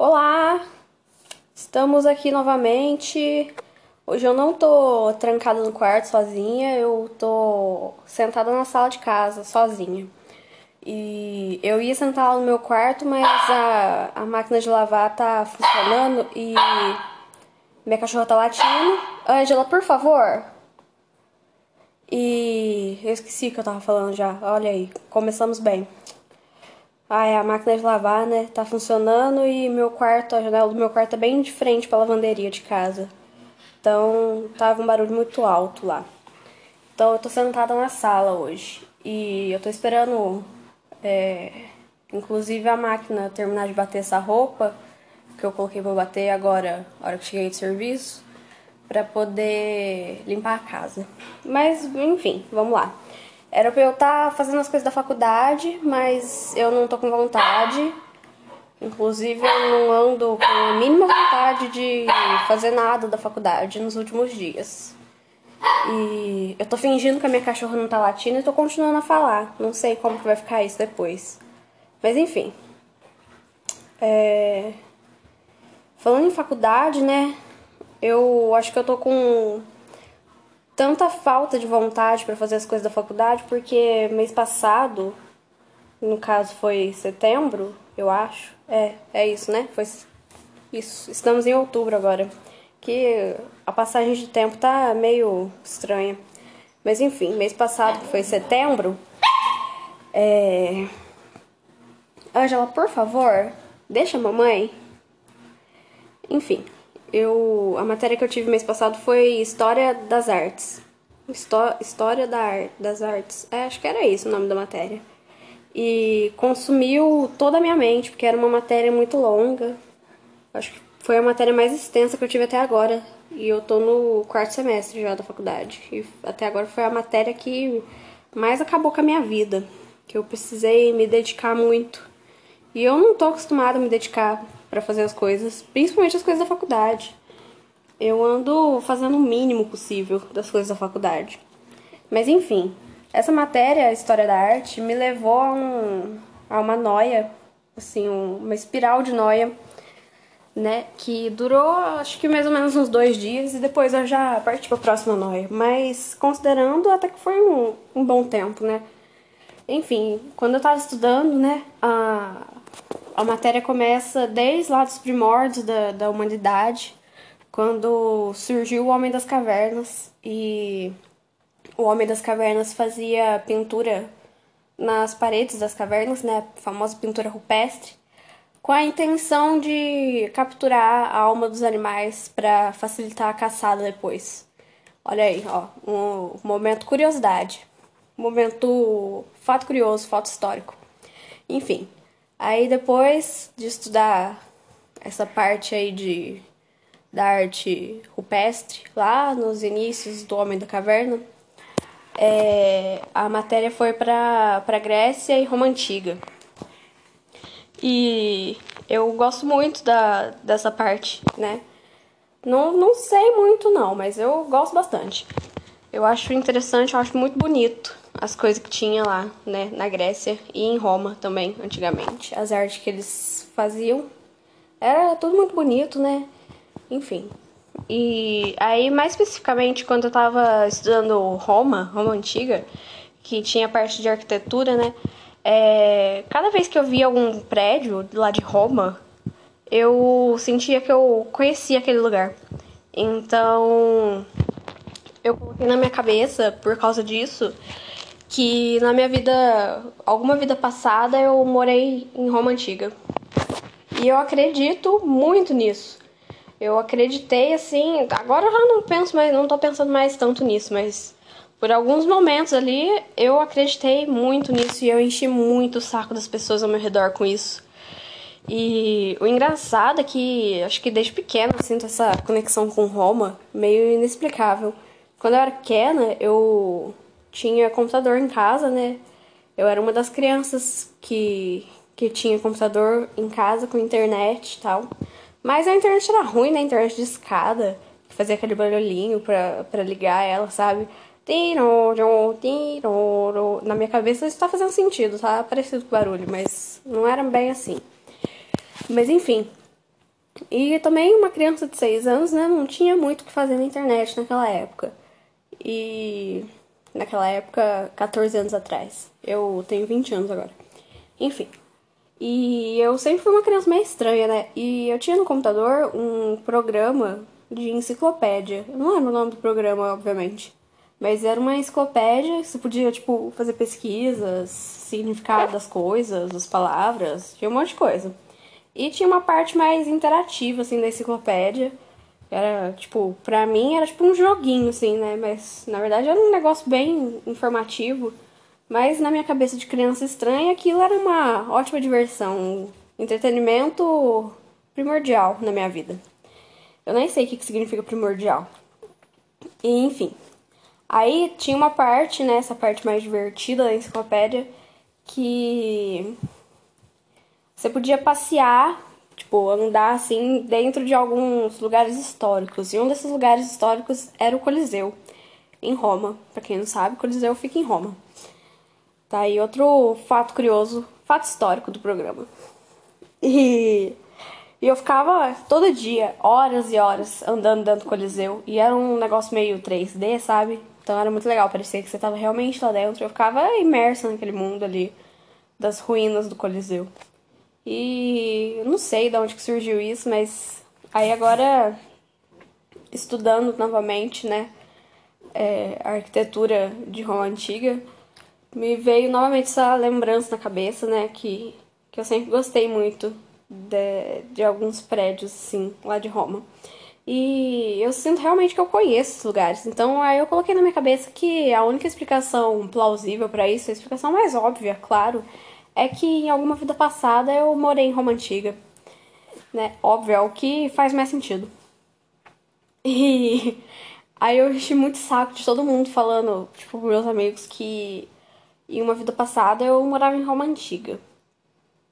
Olá! Estamos aqui novamente. Hoje eu não tô trancada no quarto sozinha, eu tô sentada na sala de casa sozinha. E eu ia sentar lá no meu quarto, mas a, a máquina de lavar tá funcionando e minha cachorra tá latindo. Angela, por favor. E eu esqueci que eu tava falando já. Olha aí, começamos bem. Ai, a máquina de lavar, né, tá funcionando e meu quarto, a janela do meu quarto é bem de frente pra lavanderia de casa. Então, tava um barulho muito alto lá. Então, eu tô sentada na sala hoje. E eu tô esperando, é, inclusive, a máquina terminar de bater essa roupa que eu coloquei pra bater agora, na hora que cheguei de serviço, pra poder limpar a casa. Mas, enfim, vamos lá. Era pra eu estar tá fazendo as coisas da faculdade, mas eu não tô com vontade. Inclusive, eu não ando com a mínima vontade de fazer nada da faculdade nos últimos dias. E eu tô fingindo que a minha cachorra não tá latindo e tô continuando a falar. Não sei como que vai ficar isso depois. Mas enfim. É... Falando em faculdade, né? Eu acho que eu tô com tanta falta de vontade para fazer as coisas da faculdade, porque mês passado, no caso foi setembro, eu acho. É, é isso, né? Foi isso. Estamos em outubro agora. Que a passagem de tempo tá meio estranha. Mas enfim, mês passado, que foi setembro, é. Angela, por favor, deixa a mamãe. Enfim, eu a matéria que eu tive mês passado foi História das Artes. Histó História da das Artes. É, acho que era isso o nome da matéria. E consumiu toda a minha mente, porque era uma matéria muito longa. Acho que foi a matéria mais extensa que eu tive até agora. E eu tô no quarto semestre já da faculdade. E até agora foi a matéria que mais acabou com a minha vida. Que eu precisei me dedicar muito. E eu não tô acostumada a me dedicar para fazer as coisas, principalmente as coisas da faculdade. Eu ando fazendo o mínimo possível das coisas da faculdade. Mas enfim, essa matéria, História da Arte, me levou a, um, a uma noia, assim, um, uma espiral de noia, né? Que durou acho que mais ou menos uns dois dias e depois eu já parti para a próxima noia. Mas considerando até que foi um, um bom tempo, né? Enfim, quando eu tava estudando, né, a, a matéria começa desde lá dos primórdios da, da humanidade, quando surgiu o Homem das Cavernas e o Homem das Cavernas fazia pintura nas paredes das cavernas, né, a famosa pintura rupestre, com a intenção de capturar a alma dos animais para facilitar a caçada depois. Olha aí, ó, um momento curiosidade, momento fato curioso, fato histórico. Enfim, Aí depois de estudar essa parte aí de da arte rupestre, lá nos inícios do Homem da Caverna, é, a matéria foi para Grécia e Roma Antiga. E eu gosto muito da, dessa parte, né? Não, não sei muito não, mas eu gosto bastante. Eu acho interessante, eu acho muito bonito as coisas que tinha lá, né, na Grécia e em Roma também, antigamente. As artes que eles faziam. Era tudo muito bonito, né? Enfim. E aí, mais especificamente, quando eu tava estudando Roma, Roma Antiga, que tinha parte de arquitetura, né? É, cada vez que eu via algum prédio lá de Roma, eu sentia que eu conhecia aquele lugar. Então, eu coloquei na minha cabeça, por causa disso, que na minha vida, alguma vida passada, eu morei em Roma Antiga. E eu acredito muito nisso. Eu acreditei assim, agora eu já não penso mais, não tô pensando mais tanto nisso, mas por alguns momentos ali eu acreditei muito nisso e eu enchi muito o saco das pessoas ao meu redor com isso. E o engraçado é que acho que desde pequena eu sinto essa conexão com Roma meio inexplicável. Quando eu era pequena, eu tinha computador em casa, né? Eu era uma das crianças que, que tinha computador em casa com internet e tal. Mas a internet era ruim, né? Internet de escada, que fazia aquele barulhinho pra, pra ligar ela, sabe? Na minha cabeça isso tá fazendo sentido, tá parecido com barulho, mas não era bem assim. Mas enfim, E também uma criança de 6 anos, né, não tinha muito o que fazer na internet naquela época. E naquela época, 14 anos atrás. Eu tenho 20 anos agora. Enfim. E eu sempre fui uma criança meio estranha, né? E eu tinha no computador um programa de enciclopédia. Eu não lembro o nome do programa, obviamente. Mas era uma enciclopédia, você podia, tipo, fazer pesquisas, significado das coisas, das palavras, tinha um monte de coisa. E tinha uma parte mais interativa, assim, da enciclopédia. Era, tipo, pra mim era tipo um joguinho, assim, né? Mas na verdade era um negócio bem informativo. Mas na minha cabeça de criança estranha, aquilo era uma ótima diversão, entretenimento primordial na minha vida. Eu nem sei o que significa primordial. E, enfim. Aí tinha uma parte, né, essa parte mais divertida da enciclopédia, que você podia passear, tipo, andar assim dentro de alguns lugares históricos. E um desses lugares históricos era o Coliseu, em Roma. Para quem não sabe, o Coliseu fica em Roma. Tá aí outro fato curioso, fato histórico do programa. E, e eu ficava todo dia, horas e horas, andando dentro do Coliseu. E era um negócio meio 3D, sabe? Então era muito legal, parecia que você tava realmente lá dentro. Eu ficava imersa naquele mundo ali das ruínas do Coliseu. E eu não sei de onde que surgiu isso, mas aí agora estudando novamente, né, é, a arquitetura de Roma antiga, me veio novamente essa lembrança na cabeça, né? Que, que eu sempre gostei muito de, de alguns prédios, assim, lá de Roma. E eu sinto realmente que eu conheço esses lugares. Então aí eu coloquei na minha cabeça que a única explicação plausível para isso, a explicação mais óbvia, claro, é que em alguma vida passada eu morei em Roma Antiga. Né? Óbvio, é o que faz mais sentido. E aí eu enchi muito saco de todo mundo falando, tipo, meus amigos, que em uma vida passada eu morava em Roma Antiga.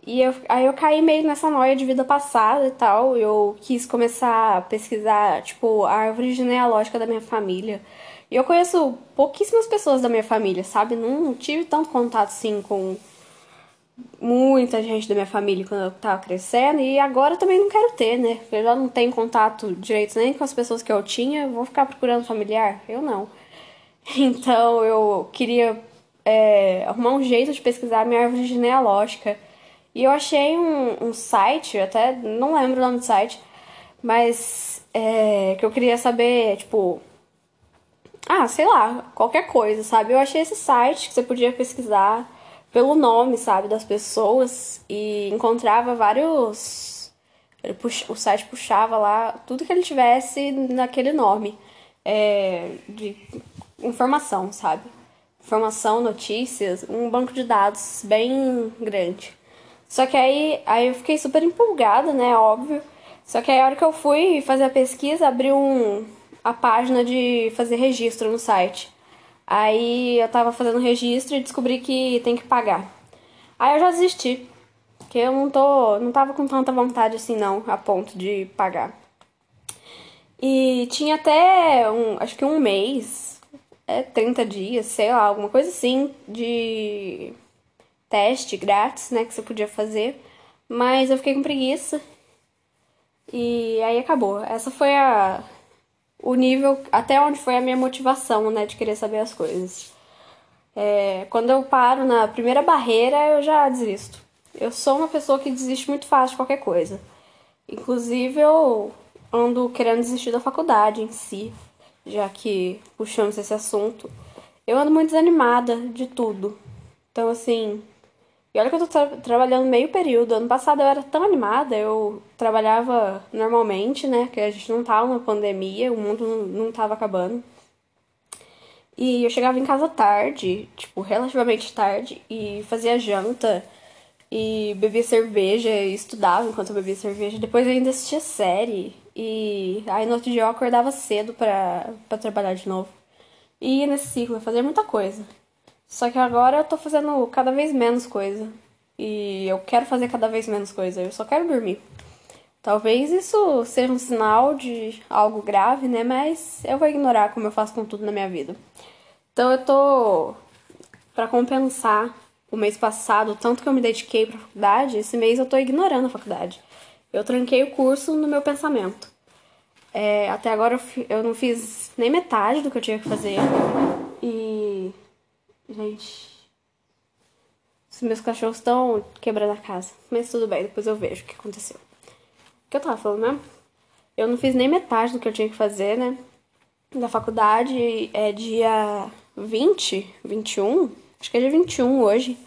E eu, aí eu caí meio nessa noia de vida passada e tal. Eu quis começar a pesquisar, tipo, a árvore genealógica da minha família. E eu conheço pouquíssimas pessoas da minha família, sabe? Não tive tanto contato assim com muita gente da minha família quando eu tava crescendo. E agora também não quero ter, né? Eu já não tenho contato direito nem com as pessoas que eu tinha. Vou ficar procurando familiar? Eu não. Então eu queria é, arrumar um jeito de pesquisar minha árvore genealógica. E eu achei um, um site, até não lembro o nome do site, mas é, que eu queria saber, tipo. Ah, sei lá, qualquer coisa, sabe? Eu achei esse site que você podia pesquisar pelo nome, sabe, das pessoas e encontrava vários. O site puxava lá tudo que ele tivesse naquele nome é, de informação, sabe? informação, notícias, um banco de dados bem grande. Só que aí, aí eu fiquei super empolgada, né? Óbvio. Só que aí a hora que eu fui fazer a pesquisa, abriu um, a página de fazer registro no site. Aí eu tava fazendo registro e descobri que tem que pagar. Aí eu já desisti. Porque eu não tô. não tava com tanta vontade assim não, a ponto de pagar. E tinha até um, acho que um mês é, 30 dias, sei lá, alguma coisa assim, de teste grátis, né, que você podia fazer. Mas eu fiquei com preguiça. E aí acabou. Essa foi a o nível até onde foi a minha motivação, né, de querer saber as coisas. É, quando eu paro na primeira barreira, eu já desisto. Eu sou uma pessoa que desiste muito fácil de qualquer coisa. Inclusive, eu ando querendo desistir da faculdade em si já que puxamos esse assunto, eu ando muito desanimada de tudo. Então, assim, e olha que eu tô tra trabalhando meio período. Ano passado eu era tão animada, eu trabalhava normalmente, né? Que a gente não tava na pandemia, o mundo não tava acabando. E eu chegava em casa tarde, tipo, relativamente tarde, e fazia janta, e bebia cerveja, e estudava enquanto eu bebia cerveja. Depois eu ainda assistia série, e aí no outro dia eu acordava cedo pra, pra trabalhar de novo. E ia nesse ciclo, fazer muita coisa. Só que agora eu tô fazendo cada vez menos coisa. E eu quero fazer cada vez menos coisa, eu só quero dormir. Talvez isso seja um sinal de algo grave, né? Mas eu vou ignorar como eu faço com tudo na minha vida. Então eu tô para compensar o mês passado, tanto que eu me dediquei pra faculdade, esse mês eu tô ignorando a faculdade. eu tranquei o curso no meu pensamento. É, até agora eu, eu não fiz nem metade do que eu tinha que fazer. Gente. Os meus cachorros estão quebrando a casa. Mas tudo bem, depois eu vejo o que aconteceu. O que eu tava falando mesmo? Eu não fiz nem metade do que eu tinha que fazer, né? Da faculdade é dia 20, 21. Acho que é dia 21 hoje.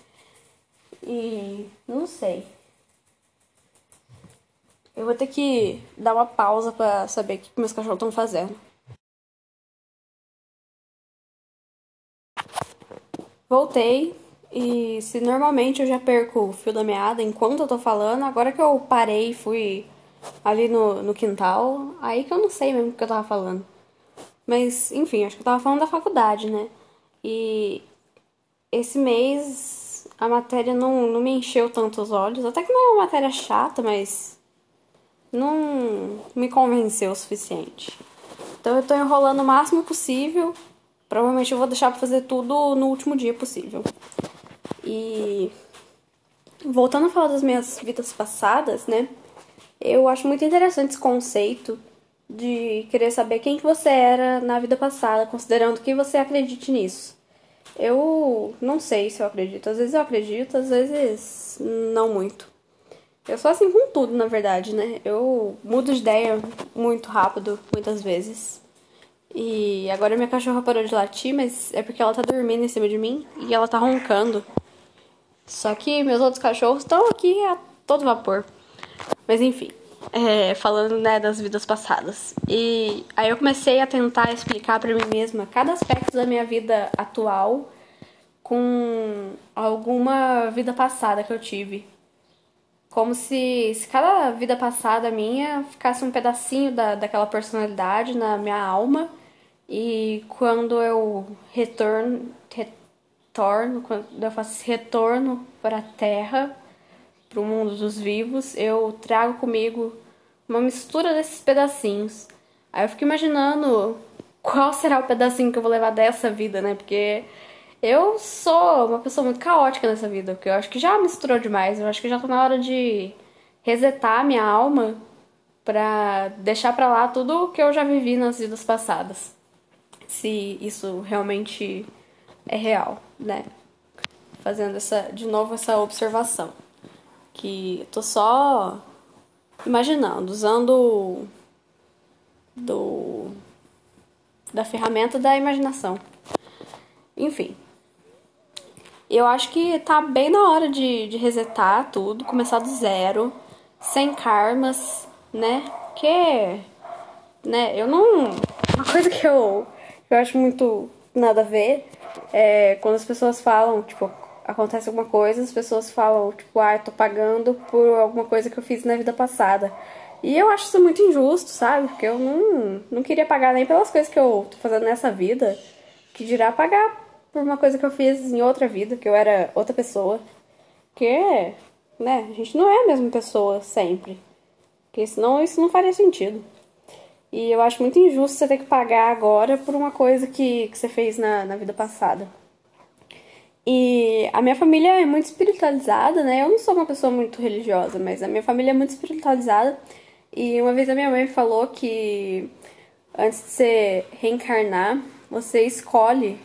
E não sei. Eu vou ter que dar uma pausa para saber o que meus cachorros estão fazendo. Voltei e se normalmente eu já perco o fio da meada enquanto eu tô falando, agora que eu parei e fui ali no, no quintal, aí que eu não sei mesmo o que eu tava falando. Mas, enfim, acho que eu tava falando da faculdade, né? E esse mês a matéria não, não me encheu tanto os olhos. Até que não é uma matéria chata, mas não me convenceu o suficiente. Então eu tô enrolando o máximo possível. Provavelmente eu vou deixar pra fazer tudo no último dia possível. E voltando a falar das minhas vidas passadas, né? Eu acho muito interessante esse conceito de querer saber quem que você era na vida passada, considerando que você acredite nisso. Eu não sei se eu acredito. Às vezes eu acredito, às vezes não muito. Eu sou assim com tudo, na verdade, né? Eu mudo de ideia muito rápido, muitas vezes. E agora minha cachorra parou de latir, mas é porque ela tá dormindo em cima de mim e ela tá roncando. Só que meus outros cachorros estão aqui a todo vapor. Mas enfim, é, falando né, das vidas passadas. E aí eu comecei a tentar explicar para mim mesma cada aspecto da minha vida atual com alguma vida passada que eu tive. Como se, se cada vida passada minha ficasse um pedacinho da, daquela personalidade na minha alma. E quando eu retorno, retorno quando eu faço retorno para a Terra, para o mundo dos vivos, eu trago comigo uma mistura desses pedacinhos. Aí eu fico imaginando qual será o pedacinho que eu vou levar dessa vida, né? Porque eu sou uma pessoa muito caótica nessa vida, porque eu acho que já misturou demais. Eu acho que já tá na hora de resetar minha alma pra deixar pra lá tudo que eu já vivi nas vidas passadas. Se isso realmente é real, né? Fazendo essa, de novo essa observação. Que tô só imaginando, usando do da ferramenta da imaginação. Enfim, eu acho que tá bem na hora de, de resetar tudo, começar do zero, sem karmas, né? Que, né, eu não. Uma coisa que eu, eu acho muito nada a ver é quando as pessoas falam, tipo, acontece alguma coisa, as pessoas falam, tipo, ah, eu tô pagando por alguma coisa que eu fiz na vida passada. E eu acho isso muito injusto, sabe? Porque eu não, não queria pagar nem pelas coisas que eu tô fazendo nessa vida, que dirá pagar por uma coisa que eu fiz em outra vida, que eu era outra pessoa. Que, né, a gente não é a mesma pessoa sempre. Porque senão isso não faria sentido. E eu acho muito injusto você ter que pagar agora por uma coisa que, que você fez na, na vida passada. E a minha família é muito espiritualizada, né? Eu não sou uma pessoa muito religiosa, mas a minha família é muito espiritualizada. E uma vez a minha mãe falou que antes de você reencarnar, você escolhe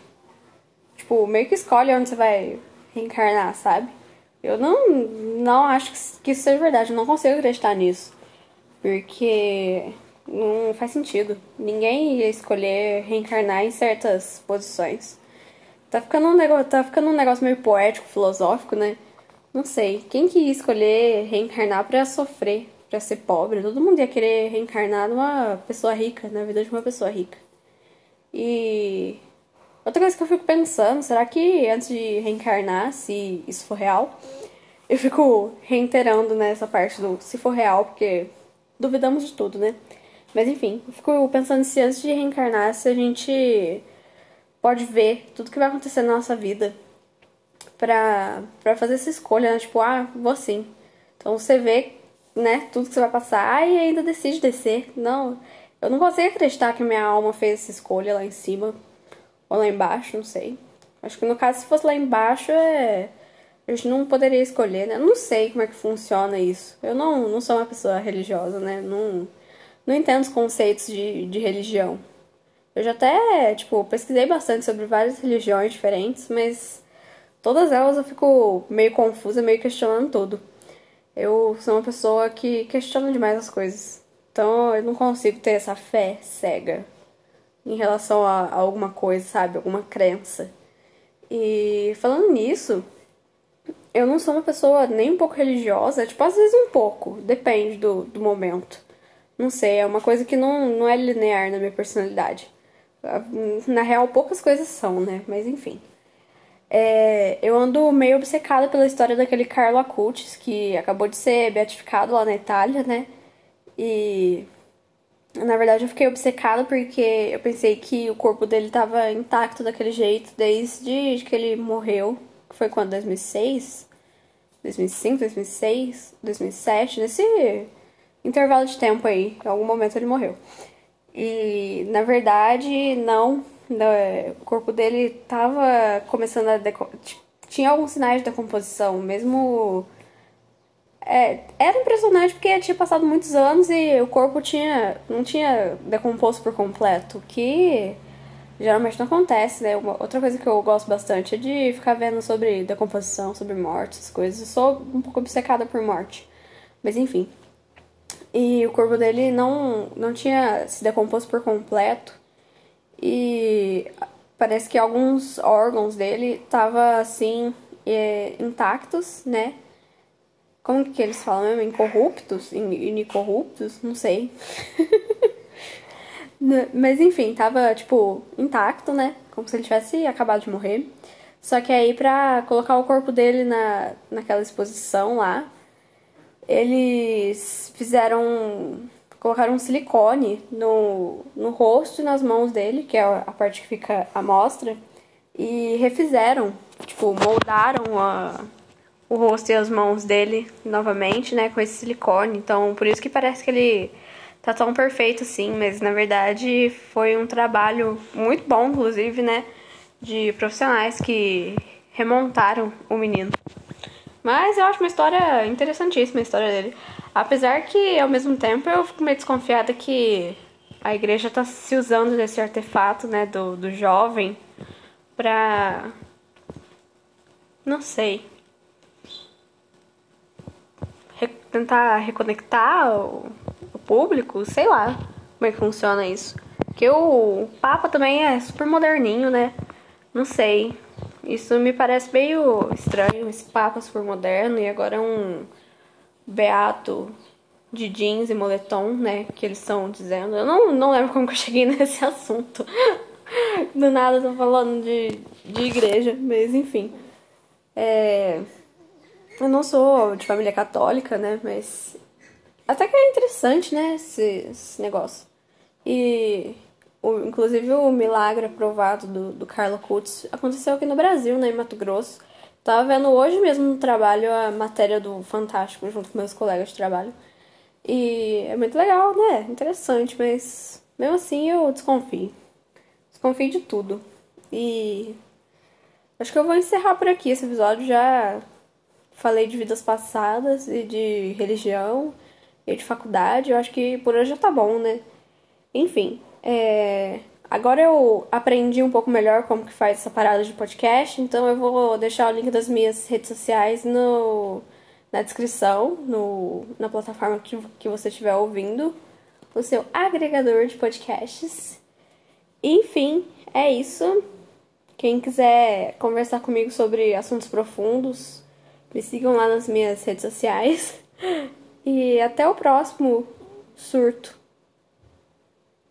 Tipo, meio que escolhe onde você vai reencarnar, sabe? Eu não, não acho que isso seja verdade, eu não consigo acreditar nisso. Porque não faz sentido. Ninguém ia escolher reencarnar em certas posições. Tá ficando um negócio, tá ficando um negócio meio poético, filosófico, né? Não sei. Quem que ia escolher reencarnar para sofrer, para ser pobre? Todo mundo ia querer reencarnar numa pessoa rica, na vida de uma pessoa rica. E Outra coisa que eu fico pensando, será que antes de reencarnar, se isso for real, eu fico reiterando nessa parte do se for real, porque duvidamos de tudo, né? Mas enfim, eu fico pensando se antes de reencarnar, se a gente pode ver tudo que vai acontecer na nossa vida pra, pra fazer essa escolha, né? Tipo, ah, vou assim. Então você vê, né, tudo que você vai passar e ainda decide descer. Não, eu não consigo acreditar que minha alma fez essa escolha lá em cima ou lá embaixo, não sei. Acho que no caso, se fosse lá embaixo, é a gente não poderia escolher, né? Eu não sei como é que funciona isso. Eu não, não sou uma pessoa religiosa, né? Não, não entendo os conceitos de, de religião. Eu já até, tipo, pesquisei bastante sobre várias religiões diferentes, mas todas elas eu fico meio confusa, meio questionando tudo. Eu sou uma pessoa que questiona demais as coisas. Então eu não consigo ter essa fé cega em relação a, a alguma coisa, sabe? Alguma crença. E falando nisso, eu não sou uma pessoa nem um pouco religiosa, tipo, às vezes um pouco, depende do, do momento. Não sei, é uma coisa que não, não é linear na minha personalidade. Na real, poucas coisas são, né? Mas enfim. É, eu ando meio obcecada pela história daquele Carlo Acutis, que acabou de ser beatificado lá na Itália, né? E na verdade eu fiquei obcecada porque eu pensei que o corpo dele estava intacto daquele jeito desde que ele morreu, que foi quando? 2006, 2005, 2006, 2007, nesse intervalo de tempo aí, em algum momento ele morreu. E na verdade não, o corpo dele estava começando a tinha alguns sinais de decomposição, mesmo é, era impressionante porque tinha passado muitos anos e o corpo tinha não tinha decomposto por completo, que geralmente não acontece, né? Uma, outra coisa que eu gosto bastante é de ficar vendo sobre decomposição, sobre morte, essas coisas. Eu sou um pouco obcecada por morte. Mas enfim. E o corpo dele não, não tinha se decomposto por completo. E parece que alguns órgãos dele estavam assim, é, intactos, né? Como que eles falam mesmo? Incorruptos? Inicorruptos? Não sei. Mas enfim, tava, tipo, intacto, né? Como se ele tivesse acabado de morrer. Só que aí, pra colocar o corpo dele na, naquela exposição lá, eles fizeram. colocaram um silicone no, no rosto e nas mãos dele, que é a parte que fica à mostra, e refizeram, tipo, moldaram a o rosto e as mãos dele novamente, né, com esse silicone. Então, por isso que parece que ele tá tão perfeito assim, mas na verdade foi um trabalho muito bom, inclusive, né, de profissionais que remontaram o menino. Mas eu acho uma história interessantíssima a história dele. Apesar que, ao mesmo tempo, eu fico meio desconfiada que a igreja tá se usando desse artefato, né, do, do jovem pra. Não sei tentar reconectar o, o, público, sei lá como é que funciona isso. Porque o Papa também é super moderninho, né? Não sei. Isso me parece meio estranho, esse Papa super moderno e agora um beato de jeans e moletom, né? Que eles estão dizendo. Eu não, não lembro como que eu cheguei nesse assunto. Do nada tô falando de, de igreja, mas enfim. É. Eu não sou de família católica, né? Mas até que é interessante, né? Esse, esse negócio. E o, inclusive o milagre aprovado do, do Carlo Kutz aconteceu aqui no Brasil, né? Em Mato Grosso. Tava vendo hoje mesmo no trabalho a matéria do Fantástico junto com meus colegas de trabalho. E é muito legal, né? Interessante, mas mesmo assim eu desconfio. Desconfio de tudo. E acho que eu vou encerrar por aqui esse episódio já falei de vidas passadas e de religião e de faculdade. Eu acho que por hoje já tá bom, né? Enfim, é... agora eu aprendi um pouco melhor como que faz essa parada de podcast, então eu vou deixar o link das minhas redes sociais no... na descrição, no... na plataforma que, que você estiver ouvindo, no seu agregador de podcasts. Enfim, é isso. Quem quiser conversar comigo sobre assuntos profundos, me sigam lá nas minhas redes sociais. E até o próximo surto.